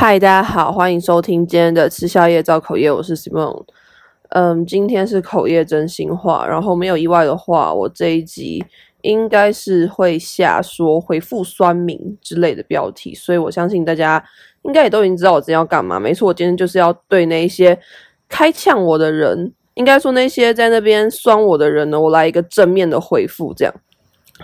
嗨，大家好，欢迎收听今天的吃宵夜造口业，我是 Simon。嗯，今天是口业真心话，然后没有意外的话，我这一集应该是会下说回复酸民之类的标题，所以我相信大家应该也都已经知道我今天要干嘛。没错，我今天就是要对那一些开呛我的人，应该说那些在那边酸我的人呢，我来一个正面的回复，这样。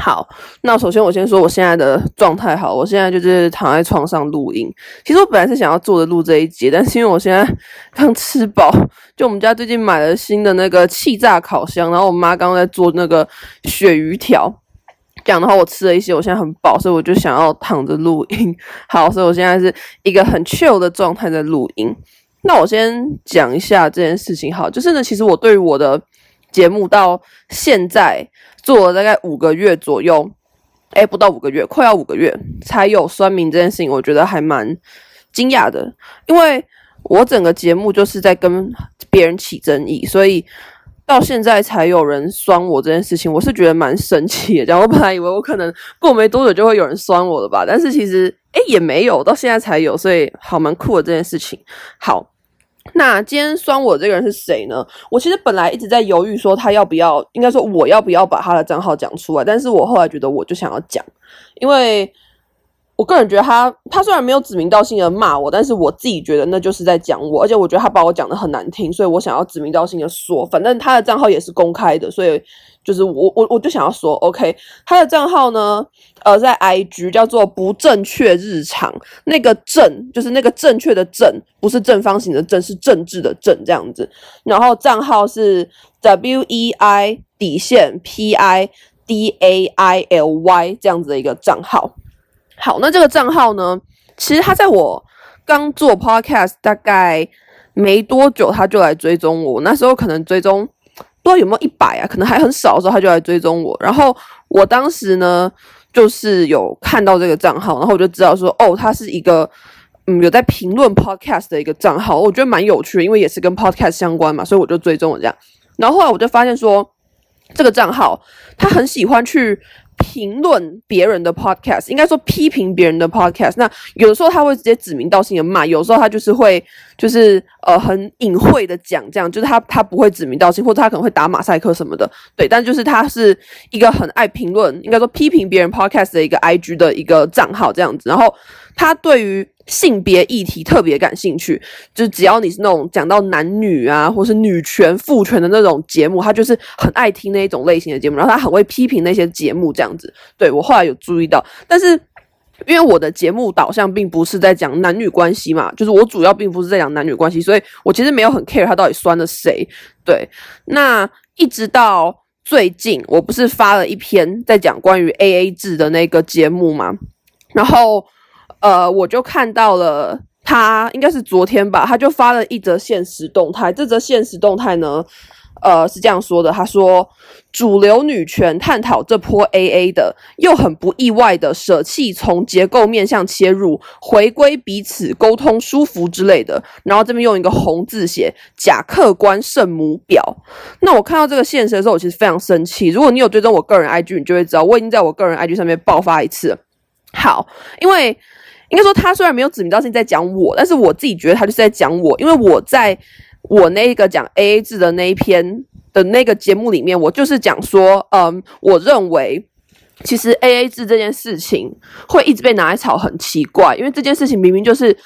好，那首先我先说我现在的状态好，我现在就是躺在床上录音。其实我本来是想要坐着录这一集，但是因为我现在 刚吃饱，就我们家最近买了新的那个气炸烤箱，然后我妈刚刚在做那个鳕鱼条，这样的话我吃了一些，我现在很饱，所以我就想要躺着录音。好，所以我现在是一个很 chill 的状态在录音。那我先讲一下这件事情，好，就是呢，其实我对于我的节目到现在。做了大概五个月左右，诶，不到五个月，快要五个月才有酸民这件事情，我觉得还蛮惊讶的，因为我整个节目就是在跟别人起争议，所以到现在才有人酸我这件事情，我是觉得蛮神奇的。这样，我本来以为我可能过没多久就会有人酸我了吧，但是其实诶也没有，到现在才有，所以好蛮酷的这件事情。好。那今天酸我这个人是谁呢？我其实本来一直在犹豫，说他要不要，应该说我要不要把他的账号讲出来。但是我后来觉得，我就想要讲，因为我个人觉得他，他虽然没有指名道姓的骂我，但是我自己觉得那就是在讲我，而且我觉得他把我讲的很难听，所以我想要指名道姓的说，反正他的账号也是公开的，所以。就是我我我就想要说，OK，他的账号呢，呃，在 IG 叫做不正确日常，那个正就是那个正确的正，不是正方形的正，是政治的正这样子。然后账号是 WEI 底线 PIDAILY 这样子的一个账号。好，那这个账号呢，其实他在我刚做 Podcast 大概没多久，他就来追踪我，那时候可能追踪。不知道有没有一百啊？可能还很少的时候，他就来追踪我。然后我当时呢，就是有看到这个账号，然后我就知道说，哦，他是一个嗯有在评论 podcast 的一个账号，我觉得蛮有趣的，因为也是跟 podcast 相关嘛，所以我就追踪了这样。然后后来我就发现说，这个账号他很喜欢去。评论别人的 podcast，应该说批评别人的 podcast。那有的时候他会直接指名道姓的骂，有时候他就是会就是呃很隐晦的讲，这样就是他他不会指名道姓，或者他可能会打马赛克什么的，对。但就是他是一个很爱评论，应该说批评别人 podcast 的一个 IG 的一个账号这样子。然后他对于性别议题特别感兴趣，就是只要你是那种讲到男女啊，或是女权、父权的那种节目，他就是很爱听那一种类型的节目。然后他很会批评那些节目，这样子。对，我后来有注意到，但是因为我的节目导向并不是在讲男女关系嘛，就是我主要并不是在讲男女关系，所以我其实没有很 care 他到底酸了谁。对，那一直到最近，我不是发了一篇在讲关于 AA 制的那个节目嘛，然后。呃，我就看到了他，应该是昨天吧，他就发了一则现实动态。这则现实动态呢，呃，是这样说的：他说，主流女权探讨这波 AA 的，又很不意外的舍弃从结构面向切入，回归彼此沟通舒服之类的。然后这边用一个红字写“假客观圣母婊”。那我看到这个现实的时候，我其实非常生气。如果你有追踪我个人 IG，你就会知道，我已经在我个人 IG 上面爆发一次。好，因为。应该说，他虽然没有指名道姓在讲我，但是我自己觉得他就是在讲我，因为我在我那个讲 AA 制的那一篇的那个节目里面，我就是讲说，嗯，我认为其实 AA 制这件事情会一直被拿来炒，很奇怪，因为这件事情明明就是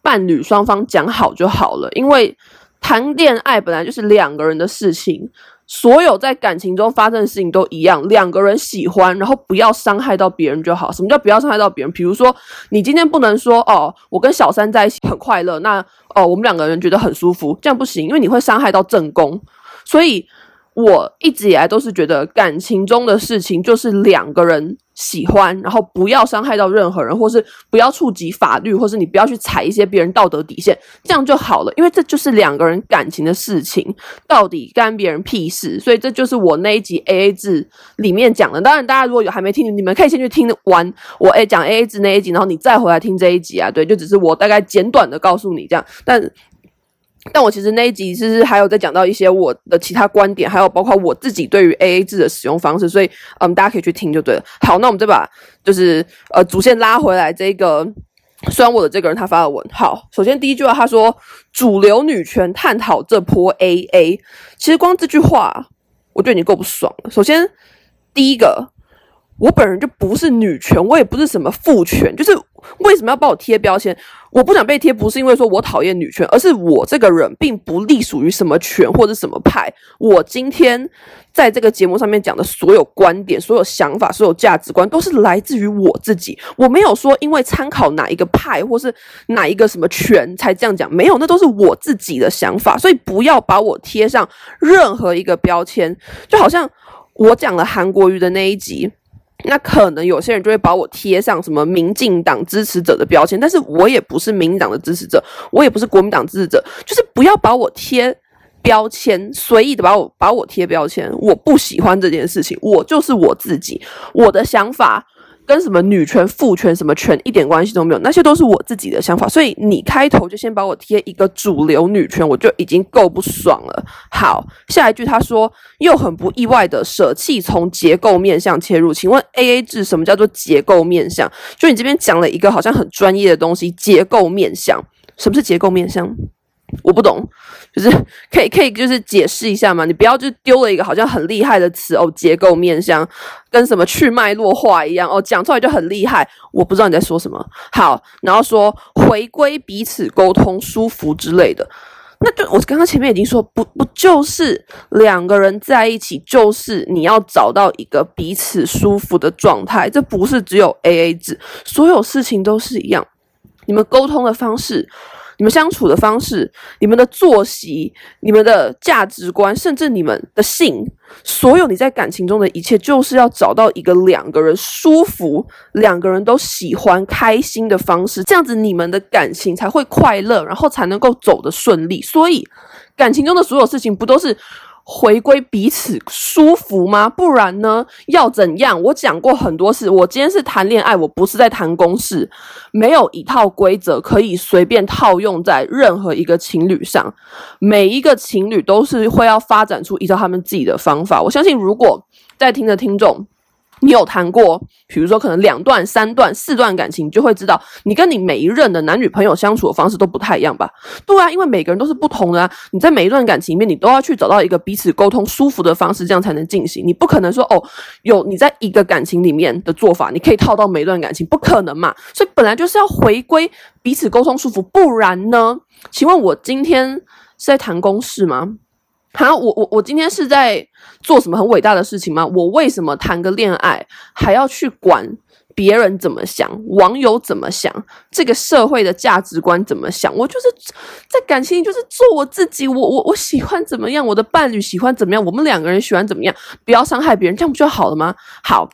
伴侣双方讲好就好了，因为谈恋爱本来就是两个人的事情。所有在感情中发生的事情都一样，两个人喜欢，然后不要伤害到别人就好。什么叫不要伤害到别人？比如说，你今天不能说哦，我跟小三在一起很快乐，那哦，我们两个人觉得很舒服，这样不行，因为你会伤害到正宫。所以我一直以来都是觉得感情中的事情就是两个人。喜欢，然后不要伤害到任何人，或是不要触及法律，或是你不要去踩一些别人道德底线，这样就好了。因为这就是两个人感情的事情，到底干别人屁事？所以这就是我那一集 AA 制里面讲的。当然，大家如果有还没听，你们可以先去听完我诶讲 AA 制那一集，然后你再回来听这一集啊。对，就只是我大概简短的告诉你这样，但。但我其实那一集其实还有在讲到一些我的其他观点，还有包括我自己对于 AA 制的使用方式，所以嗯，大家可以去听就对了。好，那我们再把就是呃主线拉回来，这个虽然我的这个人他发的文，好，首先第一句话他说主流女权探讨这波 AA，其实光这句话我觉得你够不爽了。首先第一个。我本人就不是女权，我也不是什么父权，就是为什么要帮我贴标签？我不想被贴，不是因为说我讨厌女权，而是我这个人并不隶属于什么权或者什么派。我今天在这个节目上面讲的所有观点、所有想法、所有价值观，都是来自于我自己。我没有说因为参考哪一个派或是哪一个什么权才这样讲，没有，那都是我自己的想法。所以不要把我贴上任何一个标签，就好像我讲了韩国瑜的那一集。那可能有些人就会把我贴上什么民进党支持者的标签，但是我也不是民进党的支持者，我也不是国民党支持者，就是不要把我贴标签，随意的把我把我贴标签，我不喜欢这件事情，我就是我自己，我的想法。跟什么女权、父权什么权一点关系都没有，那些都是我自己的想法。所以你开头就先把我贴一个主流女权，我就已经够不爽了。好，下一句他说又很不意外的舍弃从结构面向切入，请问 AA 制什么叫做结构面向？就你这边讲了一个好像很专业的东西，结构面向，什么是结构面向？我不懂，就是可以可以就是解释一下嘛？你不要就丢了一个好像很厉害的词哦，结构面向跟什么去脉络化一样哦，讲出来就很厉害。我不知道你在说什么。好，然后说回归彼此沟通舒服之类的，那就我刚刚前面已经说不不就是两个人在一起，就是你要找到一个彼此舒服的状态，这不是只有 AA 制，所有事情都是一样，你们沟通的方式。你们相处的方式、你们的作息、你们的价值观，甚至你们的性，所有你在感情中的一切，就是要找到一个两个人舒服、两个人都喜欢、开心的方式，这样子你们的感情才会快乐，然后才能够走得顺利。所以，感情中的所有事情，不都是？回归彼此舒服吗？不然呢？要怎样？我讲过很多次，我今天是谈恋爱，我不是在谈公事，没有一套规则可以随便套用在任何一个情侣上。每一个情侣都是会要发展出一套他们自己的方法。我相信，如果在听的听众，你有谈过，比如说可能两段、三段、四段感情，你就会知道，你跟你每一任的男女朋友相处的方式都不太一样吧？对啊，因为每个人都是不同的啊。你在每一段感情里面，你都要去找到一个彼此沟通舒服的方式，这样才能进行。你不可能说哦，有你在一个感情里面的做法，你可以套到每一段感情，不可能嘛。所以本来就是要回归彼此沟通舒服，不然呢？请问我今天是在谈公事吗？好，我我我今天是在做什么很伟大的事情吗？我为什么谈个恋爱还要去管别人怎么想，网友怎么想，这个社会的价值观怎么想？我就是在感情里就是做我自己，我我我喜欢怎么样，我的伴侣喜欢怎么样，我们两个人喜欢怎么样，不要伤害别人，这样不就好了吗？好。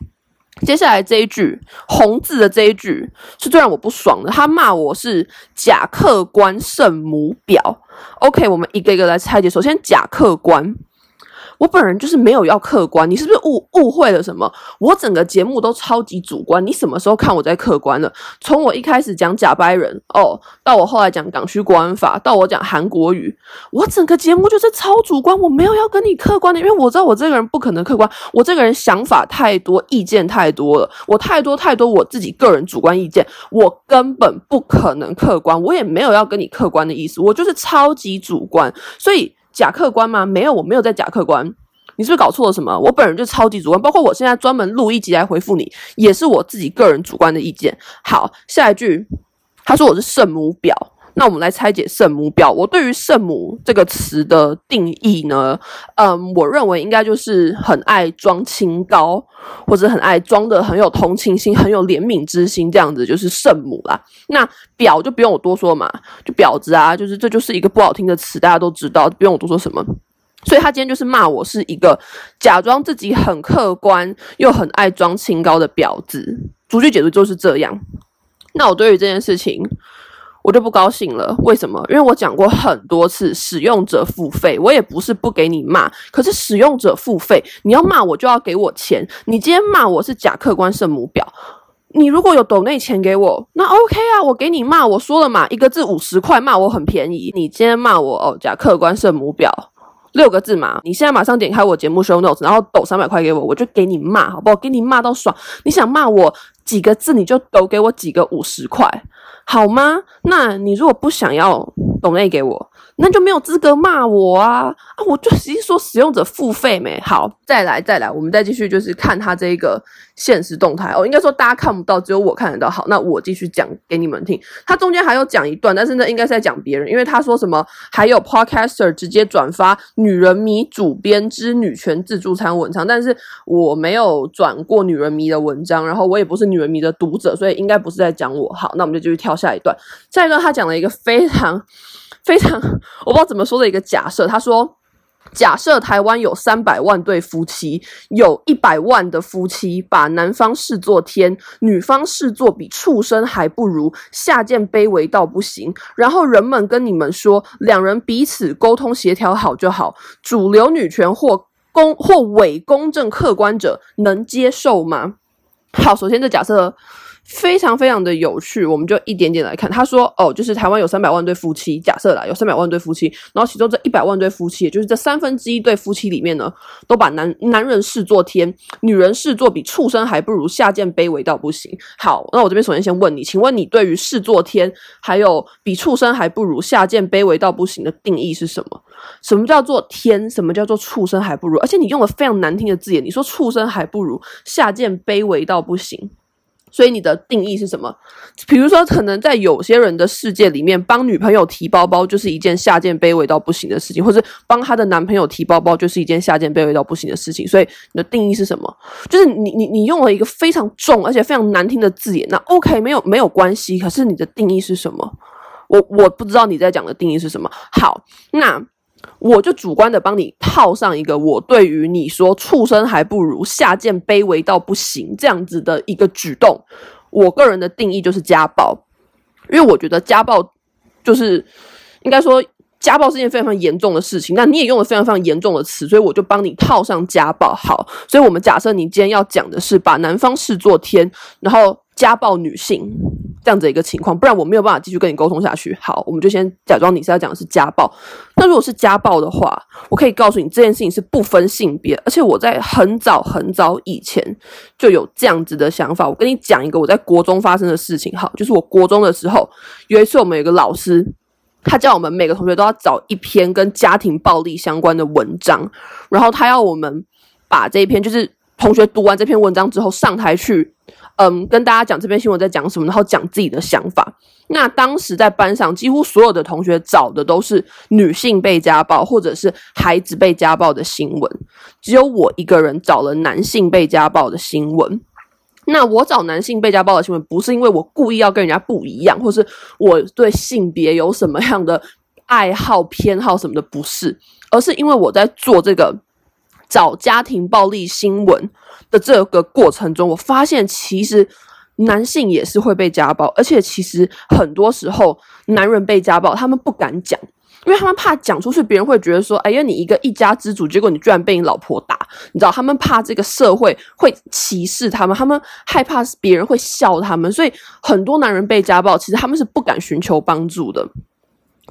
接下来这一句红字的这一句是最让我不爽的，他骂我是假客观圣母婊。OK，我们一个一个来拆解。首先，假客观。我本人就是没有要客观，你是不是误误会了什么？我整个节目都超级主观，你什么时候看我在客观了？从我一开始讲假掰人哦，到我后来讲港区国安法，到我讲韩国语，我整个节目就是超主观，我没有要跟你客观的，因为我知道我这个人不可能客观，我这个人想法太多，意见太多了，我太多太多我自己个人主观意见，我根本不可能客观，我也没有要跟你客观的意思，我就是超级主观，所以。假客观吗？没有，我没有在假客观。你是不是搞错了什么？我本人就超级主观，包括我现在专门录一集来回复你，也是我自己个人主观的意见。好，下一句，他说我是圣母婊。那我们来拆解圣母婊。我对于圣母这个词的定义呢，嗯，我认为应该就是很爱装清高，或者很爱装的很有同情心、很有怜悯之心，这样子就是圣母啦。那婊就不用我多说嘛，就婊子啊，就是这就是一个不好听的词，大家都知道，不用我多说什么。所以他今天就是骂我是一个假装自己很客观又很爱装清高的婊子。逐句解读就是这样。那我对于这件事情。我就不高兴了，为什么？因为我讲过很多次，使用者付费，我也不是不给你骂，可是使用者付费，你要骂我就要给我钱。你今天骂我是假客观圣母婊，你如果有抖内钱给我，那 OK 啊，我给你骂。我说了嘛，一个字五十块，骂我很便宜。你今天骂我哦，假客观圣母婊，六个字嘛，你现在马上点开我节目 show notes，然后抖三百块给我，我就给你骂，好不好？给你骂到爽。你想骂我几个字，你就抖给我几个五十块。好吗？那你如果不想要董内给我，那就没有资格骂我啊！啊，我就直接说使用者付费没好，再来再来，我们再继续就是看他这个现实动态哦，应该说大家看不到，只有我看得到。好，那我继续讲给你们听。他中间还有讲一段，但是那应该是在讲别人，因为他说什么还有 podcaster 直接转发女人迷主编之女权自助餐文章，但是我没有转过女人迷的文章，然后我也不是女人迷的读者，所以应该不是在讲我。好，那我们就继续跳下一段。下一段他讲了一个非常。非常我不知道怎么说的一个假设，他说：假设台湾有三百万对夫妻，有一百万的夫妻把男方视作天，女方视作比畜生还不如，下贱卑微到不行。然后人们跟你们说，两人彼此沟通协调好就好。主流女权或公或伪公正客观者能接受吗？好，首先这假设。非常非常的有趣，我们就一点点来看。他说：“哦，就是台湾有三百万对夫妻，假设啦，有三百万对夫妻，然后其中这一百万对夫妻，也就是这三分之一对夫妻里面呢，都把男男人视作天，女人视作比畜生还不如，下贱卑微到不行。好，那我这边首先先问你，请问你对于视作天，还有比畜生还不如，下贱卑微到不行的定义是什么？什么叫做天？什么叫做畜生还不如？而且你用了非常难听的字眼，你说畜生还不如，下贱卑微到不行。”所以你的定义是什么？比如说，可能在有些人的世界里面，帮女朋友提包包就是一件下贱卑微到不行的事情，或是帮她的男朋友提包包就是一件下贱卑微到不行的事情。所以你的定义是什么？就是你你你用了一个非常重而且非常难听的字眼。那 OK，没有没有关系。可是你的定义是什么？我我不知道你在讲的定义是什么。好，那。我就主观的帮你套上一个我对于你说畜生还不如，下贱卑微到不行这样子的一个举动，我个人的定义就是家暴，因为我觉得家暴就是应该说家暴是件非常非常严重的事情，那你也用了非常非常严重的词，所以我就帮你套上家暴。好，所以我们假设你今天要讲的是把男方视作天，然后家暴女性。这样子一个情况，不然我没有办法继续跟你沟通下去。好，我们就先假装你是要讲的是家暴。那如果是家暴的话，我可以告诉你这件事情是不分性别，而且我在很早很早以前就有这样子的想法。我跟你讲一个我在国中发生的事情。好，就是我国中的时候，有一次我们有个老师，他叫我们每个同学都要找一篇跟家庭暴力相关的文章，然后他要我们把这一篇，就是同学读完这篇文章之后上台去。嗯，跟大家讲这篇新闻在讲什么，然后讲自己的想法。那当时在班上，几乎所有的同学找的都是女性被家暴或者是孩子被家暴的新闻，只有我一个人找了男性被家暴的新闻。那我找男性被家暴的新闻，不是因为我故意要跟人家不一样，或是我对性别有什么样的爱好偏好什么的，不是，而是因为我在做这个。找家庭暴力新闻的这个过程中，我发现其实男性也是会被家暴，而且其实很多时候男人被家暴，他们不敢讲，因为他们怕讲出去，别人会觉得说：“哎呀，你一个一家之主，结果你居然被你老婆打。”你知道，他们怕这个社会会歧视他们，他们害怕别人会笑他们，所以很多男人被家暴，其实他们是不敢寻求帮助的。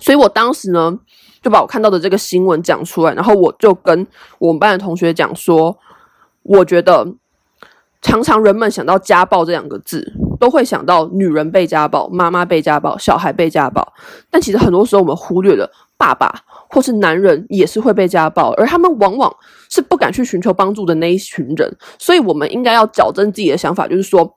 所以我当时呢，就把我看到的这个新闻讲出来，然后我就跟我们班的同学讲说，我觉得常常人们想到家暴这两个字，都会想到女人被家暴、妈妈被家暴、小孩被家暴，但其实很多时候我们忽略了爸爸或是男人也是会被家暴，而他们往往是不敢去寻求帮助的那一群人，所以我们应该要矫正自己的想法，就是说。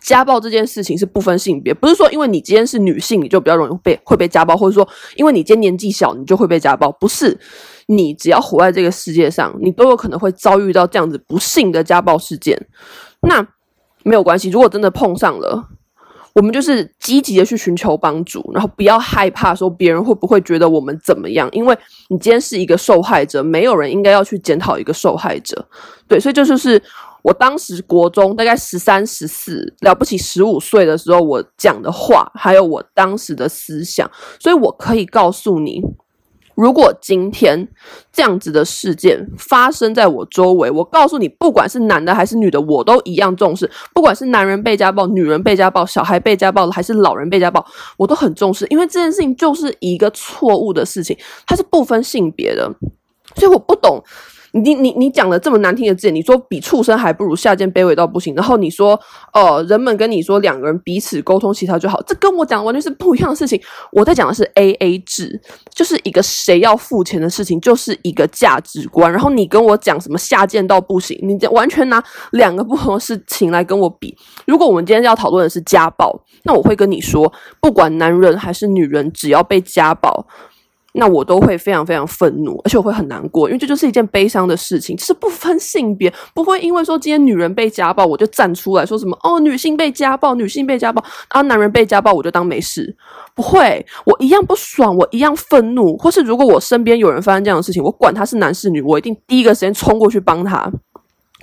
家暴这件事情是不分性别，不是说因为你今天是女性，你就比较容易被会被家暴，或者说因为你今天年纪小，你就会被家暴，不是。你只要活在这个世界上，你都有可能会遭遇到这样子不幸的家暴事件。那没有关系，如果真的碰上了，我们就是积极的去寻求帮助，然后不要害怕说别人会不会觉得我们怎么样，因为你今天是一个受害者，没有人应该要去检讨一个受害者。对，所以这就是。我当时国中大概十三、十四，了不起十五岁的时候，我讲的话，还有我当时的思想，所以我可以告诉你，如果今天这样子的事件发生在我周围，我告诉你，不管是男的还是女的，我都一样重视。不管是男人被家暴、女人被家暴、小孩被家暴，还是老人被家暴，我都很重视，因为这件事情就是一个错误的事情，它是不分性别的，所以我不懂。你你你讲了这么难听的字眼，你说比畜生还不如，下贱卑微到不行。然后你说，呃，人们跟你说两个人彼此沟通协调就好，这跟我讲的完全是不一样的事情。我在讲的是 AA 制，就是一个谁要付钱的事情，就是一个价值观。然后你跟我讲什么下贱到不行，你完全拿两个不同的事情来跟我比。如果我们今天要讨论的是家暴，那我会跟你说，不管男人还是女人，只要被家暴。那我都会非常非常愤怒，而且我会很难过，因为这就是一件悲伤的事情。就是不分性别，不会因为说今天女人被家暴，我就站出来说什么哦，女性被家暴，女性被家暴，然后男人被家暴，我就当没事。不会，我一样不爽，我一样愤怒。或是如果我身边有人发生这样的事情，我管他是男是女，我一定第一个时间冲过去帮他。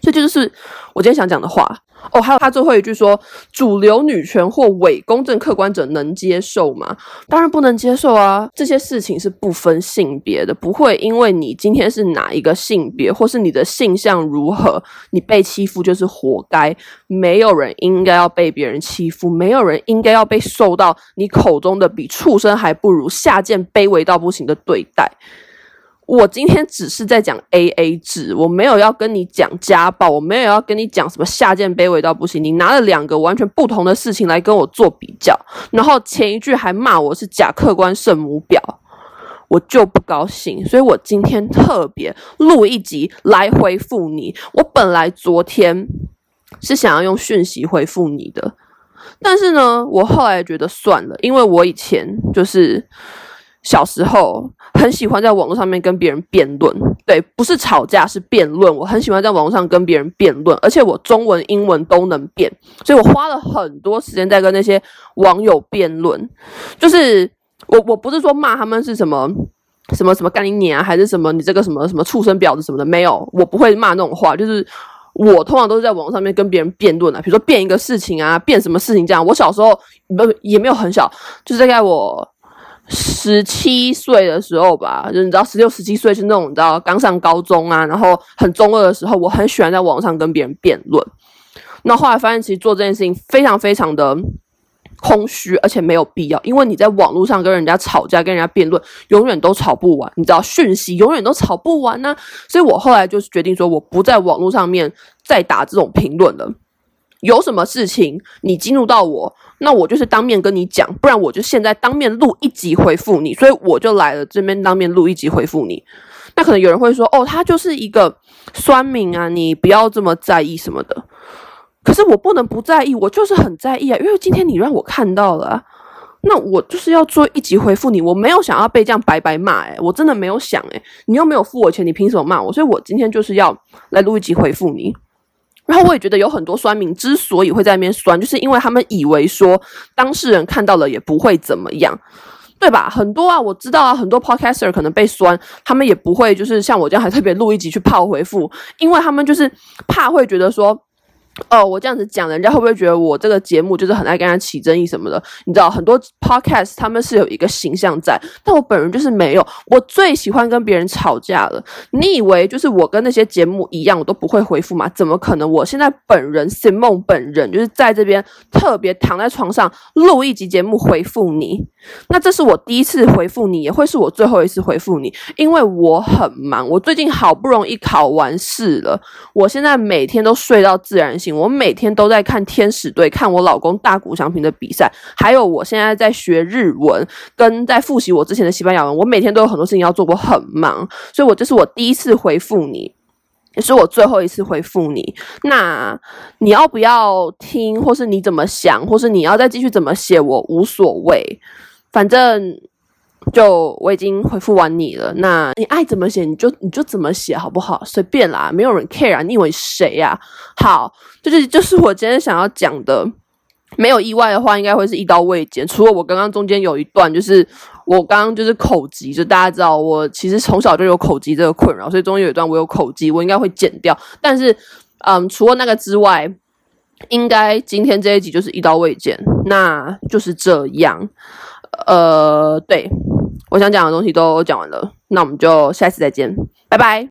这就是我今天想讲的话。哦，还有他最后一句说：“主流女权或伪公正客观者能接受吗？当然不能接受啊！这些事情是不分性别的，不会因为你今天是哪一个性别，或是你的性向如何，你被欺负就是活该。没有人应该要被别人欺负，没有人应该要被受到你口中的比畜生还不如、下贱卑微到不行的对待。”我今天只是在讲 AA 制，我没有要跟你讲家暴，我没有要跟你讲什么下贱卑微到不行。你拿了两个完全不同的事情来跟我做比较，然后前一句还骂我是假客观圣母婊，我就不高兴。所以我今天特别录一集来回复你。我本来昨天是想要用讯息回复你的，但是呢，我后来觉得算了，因为我以前就是。小时候很喜欢在网络上面跟别人辩论，对，不是吵架，是辩论。我很喜欢在网络上跟别人辩论，而且我中文、英文都能辩，所以我花了很多时间在跟那些网友辩论。就是我，我不是说骂他们是什么什么什么干你娘啊，还是什么你这个什么什么畜生婊子什么的，没有，我不会骂那种话。就是我通常都是在网络上面跟别人辩论啊，比如说辩一个事情啊，辩什么事情这样。我小时候不也没有很小，就是大概我。十七岁的时候吧，就你知道，十六、十七岁是那种你知道刚上高中啊，然后很中二的时候，我很喜欢在网上跟别人辩论。那后来发现，其实做这件事情非常非常的空虚，而且没有必要，因为你在网络上跟人家吵架、跟人家辩论，永远都吵不完，你知道，讯息永远都吵不完呢、所以我后来就是决定说，我不在网络上面再打这种评论了。有什么事情你激怒到我，那我就是当面跟你讲，不然我就现在当面录一集回复你，所以我就来了这边当面录一集回复你。那可能有人会说，哦，他就是一个酸民啊，你不要这么在意什么的。可是我不能不在意，我就是很在意啊，因为今天你让我看到了，那我就是要做一集回复你。我没有想要被这样白白骂，诶，我真的没有想，诶，你又没有付我钱，你凭什么骂我？所以我今天就是要来录一集回复你。然后我也觉得有很多酸民之所以会在那边酸，就是因为他们以为说当事人看到了也不会怎么样，对吧？很多啊，我知道啊，很多 podcaster 可能被酸，他们也不会就是像我这样还特别录一集去泡回复，因为他们就是怕会觉得说。哦，我这样子讲，人家会不会觉得我这个节目就是很爱跟人家起争议什么的？你知道，很多 podcast 他们是有一个形象在，但我本人就是没有。我最喜欢跟别人吵架了。你以为就是我跟那些节目一样，我都不会回复吗？怎么可能？我现在本人 Simon 本人就是在这边特别躺在床上录一集节目回复你。那这是我第一次回复你，也会是我最后一次回复你，因为我很忙。我最近好不容易考完试了，我现在每天都睡到自然醒。我每天都在看天使队，看我老公大谷翔平的比赛，还有我现在在学日文，跟在复习我之前的西班牙文。我每天都有很多事情要做，我很忙，所以我这是我第一次回复你，也是我最后一次回复你。那你要不要听，或是你怎么想，或是你要再继续怎么写，我无所谓，反正。就我已经回复完你了，那你爱怎么写你就你就怎么写好不好？随便啦，没有人 care 啊，你以为谁呀？好，就是就是我今天想要讲的，没有意外的话，应该会是一刀未剪。除了我刚刚中间有一段，就是我刚刚就是口疾，就大家知道我其实从小就有口疾这个困扰，所以中间有一段我有口疾，我应该会剪掉。但是，嗯，除了那个之外，应该今天这一集就是一刀未剪，那就是这样。呃，对。我想讲的东西都讲完了，那我们就下次再见，拜拜。